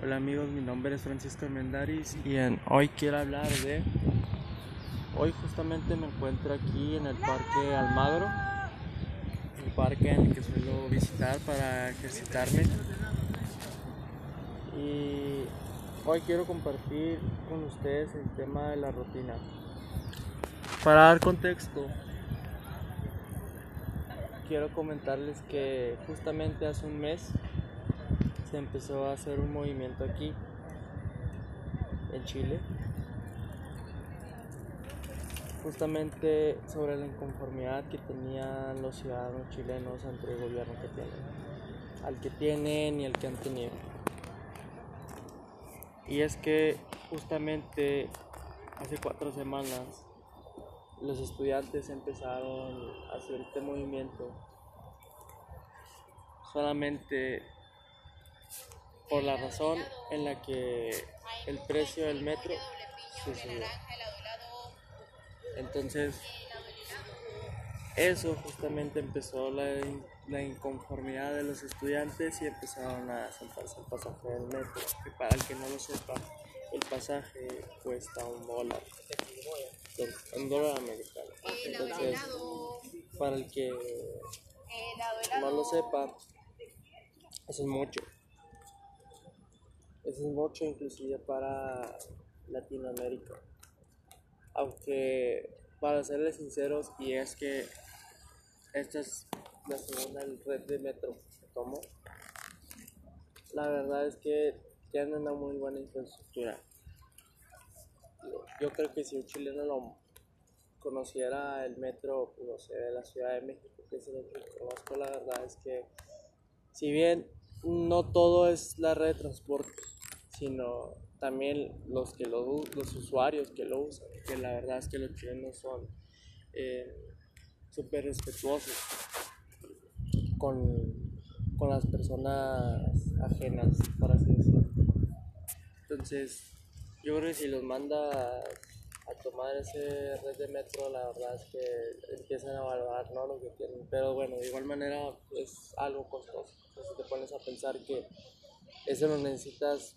Hola amigos, mi nombre es Francisco Mendaris y hoy quiero hablar de... Hoy justamente me encuentro aquí en el Parque Almagro, un parque en el que suelo visitar para ejercitarme. Y hoy quiero compartir con ustedes el tema de la rutina. Para dar contexto, quiero comentarles que justamente hace un mes se empezó a hacer un movimiento aquí en Chile. Justamente sobre la inconformidad que tenían los ciudadanos chilenos ante el gobierno que tienen al que tienen y al que han tenido. Y es que justamente hace cuatro semanas los estudiantes empezaron a hacer este movimiento solamente por la razón en la que el precio del metro se subió. Entonces, eso justamente empezó la, la, inconformidad de los estudiantes y empezaron a saltarse el pasaje del metro. Que para el que no lo sepa, el pasaje cuesta un dólar, un dólar americano. Entonces, para el que no lo sepa, eso es mucho. Es mucho inclusive para Latinoamérica. Aunque para serles sinceros, y es que esta es la segunda red de metro que tomo, la verdad es que tienen una muy buena infraestructura. Yo creo que si un chileno lo conociera el metro, no sé, de la Ciudad de México, que es el que conozco, la verdad es que si bien no todo es la red de transporte, sino también los que lo, los usuarios que lo usan, que la verdad es que los chilenos son eh, súper respetuosos con, con, las personas ajenas, para así decirlo. Entonces, yo creo que si los manda a tomar ese red de metro, la verdad es que empiezan a valorar ¿no? lo que tienen. Pero bueno, de igual manera es algo costoso. Entonces te pones a pensar que eso lo necesitas,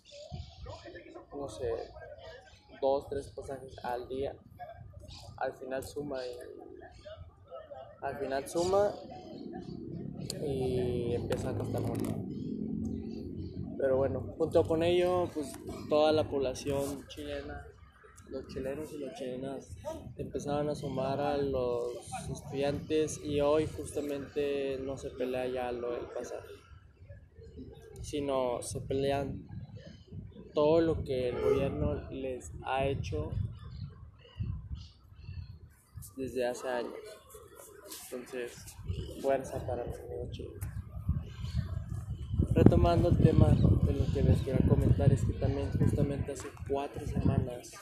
no sé, dos, tres pasajes al día. Al final suma y, al final suma y empieza a costar mucho. Pero bueno, junto con ello, pues toda la población chilena los chilenos y las chilenas empezaban a sumar a los estudiantes y hoy justamente no se pelea ya lo del pasaje, sino se pelean todo lo que el gobierno les ha hecho desde hace años. Entonces, fuerza para los amigos Retomando el tema de lo que les quiero comentar es que también justamente hace cuatro semanas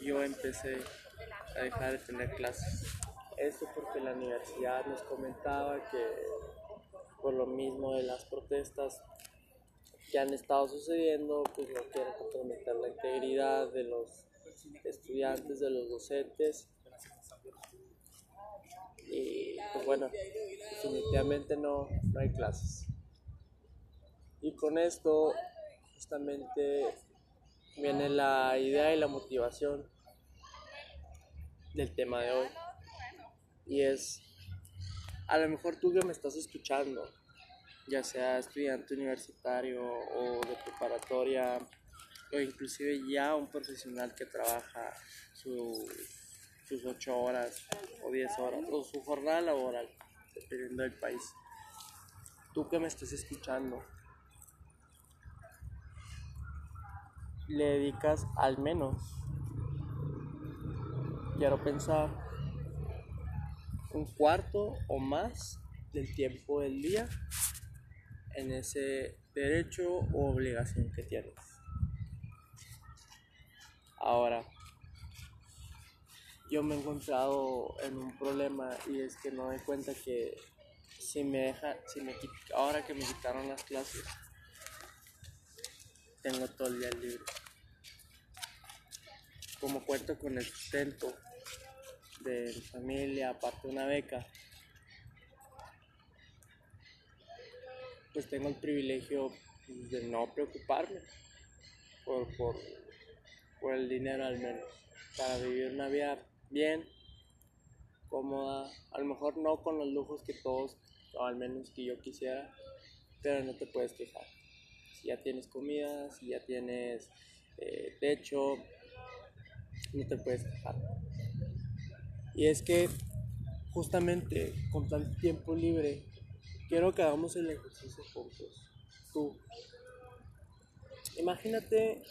yo empecé a dejar de tener clases. Esto porque la universidad nos comentaba que por lo mismo de las protestas que han estado sucediendo, pues no quieren comprometer la integridad de los estudiantes, de los docentes. Y pues bueno, definitivamente no, no hay clases. Y con esto justamente viene la idea y la motivación del tema de hoy. Y es, a lo mejor tú que me estás escuchando, ya sea estudiante universitario o de preparatoria, o inclusive ya un profesional que trabaja sus 8 horas o 10 horas, o su jornada laboral, dependiendo del país. Tú que me estás escuchando, le dedicas al menos quiero pensar un cuarto o más del tiempo del día en ese derecho o obligación que tienes. Ahora, yo me he encontrado en un problema y es que no doy cuenta que si me deja, si me ahora que me quitaron las clases, tengo todo el día libre como cuento con el sustento de mi familia, aparte de una beca, pues tengo el privilegio de no preocuparme por, por, por el dinero al menos, para vivir una vida bien, cómoda, a lo mejor no con los lujos que todos, o al menos que yo quisiera, pero no te puedes quejar. Si ya tienes comida, si ya tienes eh, techo, no te puedes quejar. Y es que justamente con tanto tiempo libre, quiero que hagamos el ejercicio juntos. Tú, imagínate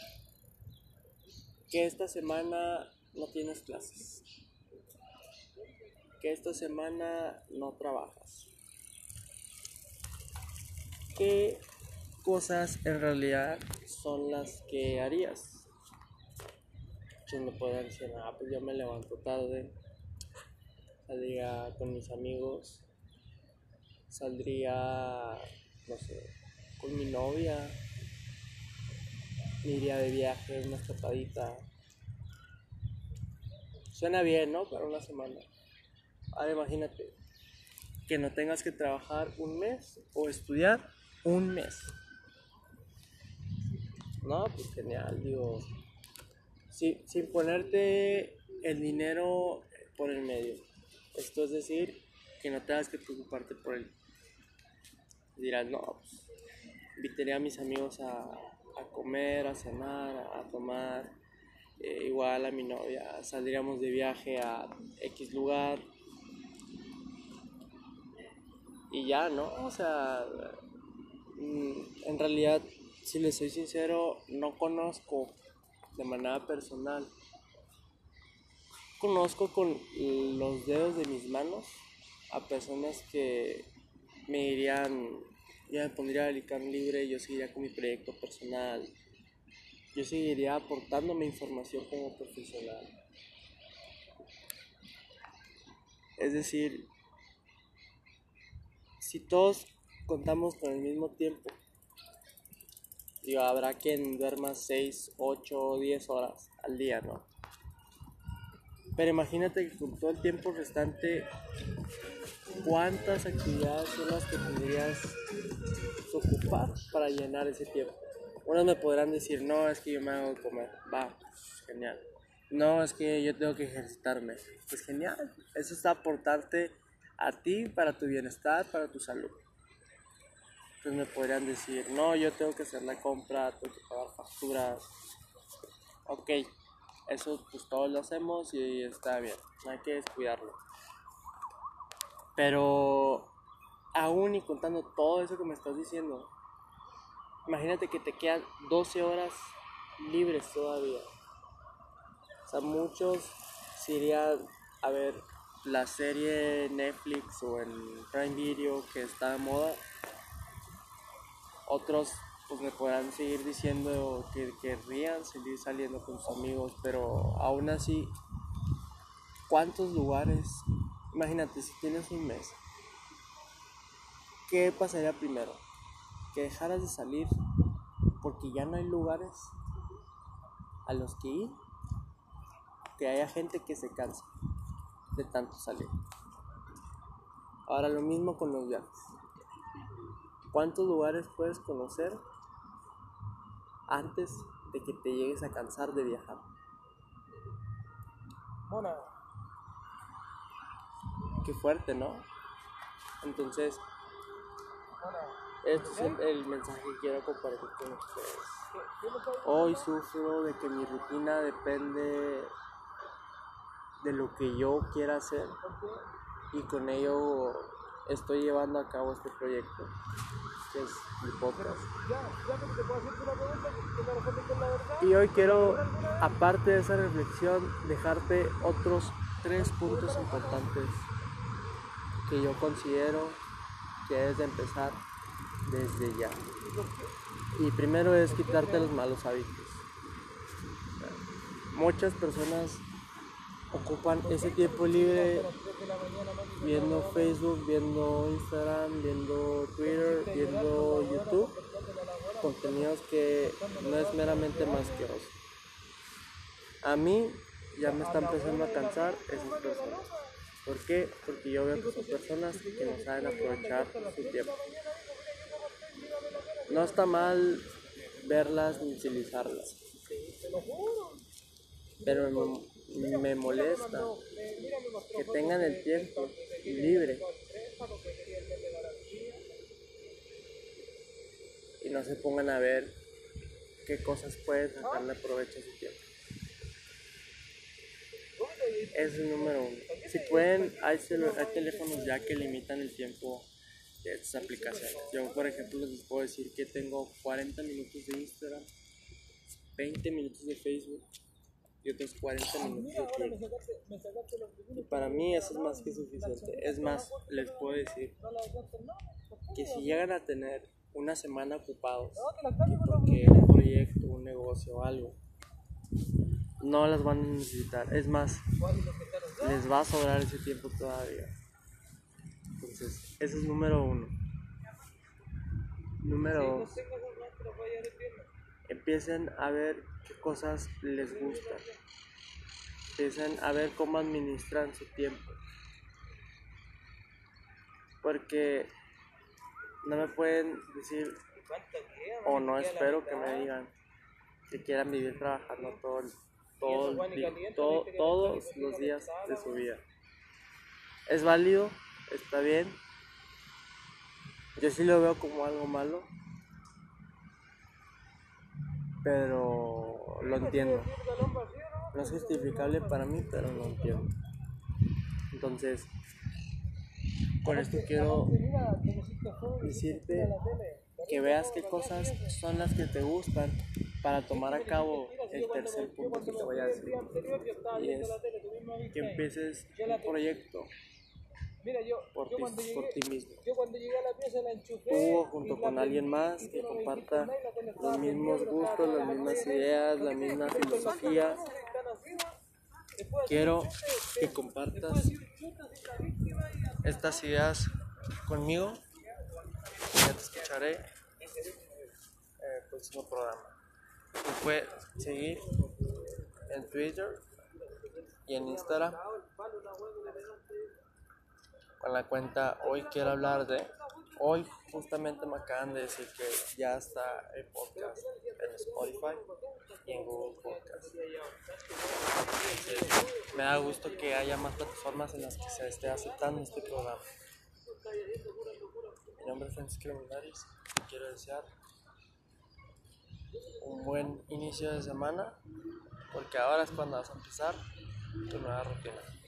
que esta semana no tienes clases, que esta semana no trabajas. ¿Qué cosas en realidad son las que harías? Muchos me pueden decir, ah, pues yo me levanto tarde, saldría con mis amigos, saldría, no sé, con mi novia, me iría de viaje, una escapadita. Suena bien, ¿no? Para una semana. Ahora imagínate que no tengas que trabajar un mes o estudiar un mes. No, pues genial, digo. sin ponerte el dinero por el medio. Esto es decir, que no tengas que preocuparte por él. Dirás, no, pues invitaría a mis amigos a, comer, a cenar, a, tomar. Eh, igual a mi novia, saldríamos de viaje a X lugar. Y ya, ¿no? O sea, mm, en realidad, si les soy sincero, no conozco de manera personal conozco con los dedos de mis manos a personas que me dirían, ya me pondría el ICANN libre, yo seguiría con mi proyecto personal, yo seguiría aportándome información como profesional. Es decir, si todos contamos con el mismo tiempo, digo, habrá quien duerma 6, 8 o 10 horas al día, ¿no? Pero imagínate que con todo el tiempo restante, ¿cuántas actividades son las que que ocupar para llenar ese tiempo? Unos me podrán decir, no, es que yo me hago comer. Va, genial. No, es que yo tengo que ejercitarme. Pues genial. Eso está aportarte a ti para tu bienestar, para tu salud. Entonces me podrían decir, no, yo tengo que hacer la compra, tengo que pagar facturas. Ok, eso pues todos lo hacemos y está bien, no hay que descuidarlo. Pero aún y contando todo eso que me estás diciendo, imagínate que te quedan 12 horas libres todavía. O sea, muchos se irían a ver la serie Netflix o en Prime Video que está de moda. Otros pues me podrán seguir diciendo que querrían seguir saliendo con sus amigos, pero aún así, ¿cuántos lugares? Imagínate, si tienes un mes, ¿qué pasaría primero? ¿Que dejaras de salir porque ya no hay lugares a los que ir? Que haya gente que se cansa de tanto salir. Ahora lo mismo con los viajes. ¿Cuántos lugares puedes conocer antes de que te llegues a cansar de viajar. Bueno, qué fuerte, ¿no? Entonces, este es el, mensaje que quiero compartir con ustedes. Hoy sufro de que mi rutina depende de lo que yo quiera hacer y con ello estoy llevando a cabo este proyecto es mi podcast. Y hoy quiero, aparte de esa reflexión, dejarte otros tres puntos importantes que yo considero que debes de empezar desde ya. Y primero es quitarte los malos hábitos. Muchas personas ocupan ese tiempo libre viendo Facebook, viendo Instagram, viendo Twitter, viendo YouTube, contenidos que no es meramente más que eso. A mí ya me está empezando a cansar esas personas. ¿Por qué? Porque yo veo que son personas que no saben aprovechar su tiempo. no está mal verlas ni utilizarlas. Pero me, me molesta que tengan el tiempo libre y no se pongan a ver qué cosas pueden sacarle provecho a su tiempo. Es el número uno. Si pueden, hay, hay teléfonos ya que limitan el tiempo de estas aplicaciones. Yo, por ejemplo, les puedo decir que tengo 40 minutos de Instagram, 20 minutos de Facebook y otros 40 minutos de. Y para mí eso es más que suficiente. Es más, les puedo decir que si llegan a tener una semana ocupados porque un proyecto, un negocio o algo, no las van a necesitar. Es más, les va a sobrar ese tiempo todavía. Entonces, ese es número uno. Número dos. Empiecen a ver qué cosas les gustan. Empiecen a ver cómo administran su tiempo. Porque no me pueden decir, o no espero que me digan, que quieran vivir trabajando todo, todo- todos los días de su vida. Es válido, está bien. Yo sí lo veo como algo malo, pero lo entiendo. No es justificable para mí, pero lo entiendo. Entonces, con esto quiero decirte que veas qué cosas son las que te gustan para tomar a cabo el tercer punto que te voy a decir. Y es que empieces un proyecto Mira, yo, por yo ti, cuando llegué, por ti mismo. yo cuando llegué a la pieza la enchufé. Tú junto y con alguien más y que comparta y los mismos gustos, las mismas ideas, la misma filosofía. Quiero que compartas estas ideas conmigo. Ya te escucharé en el próximo programa. Me puedes seguir en Twitter y en Instagram con la cuenta Hoy Quiero Hablar de. Hoy justamente me acaban de decir que ya está el podcast en Spotify y en Google Podcast. Me da gusto que haya más plataformas en las que se esté aceptando este programa. Mi nombre es Francisco Linares y quiero desear un buen inicio de semana porque ahora es cuando vas a empezar tu nueva rutina.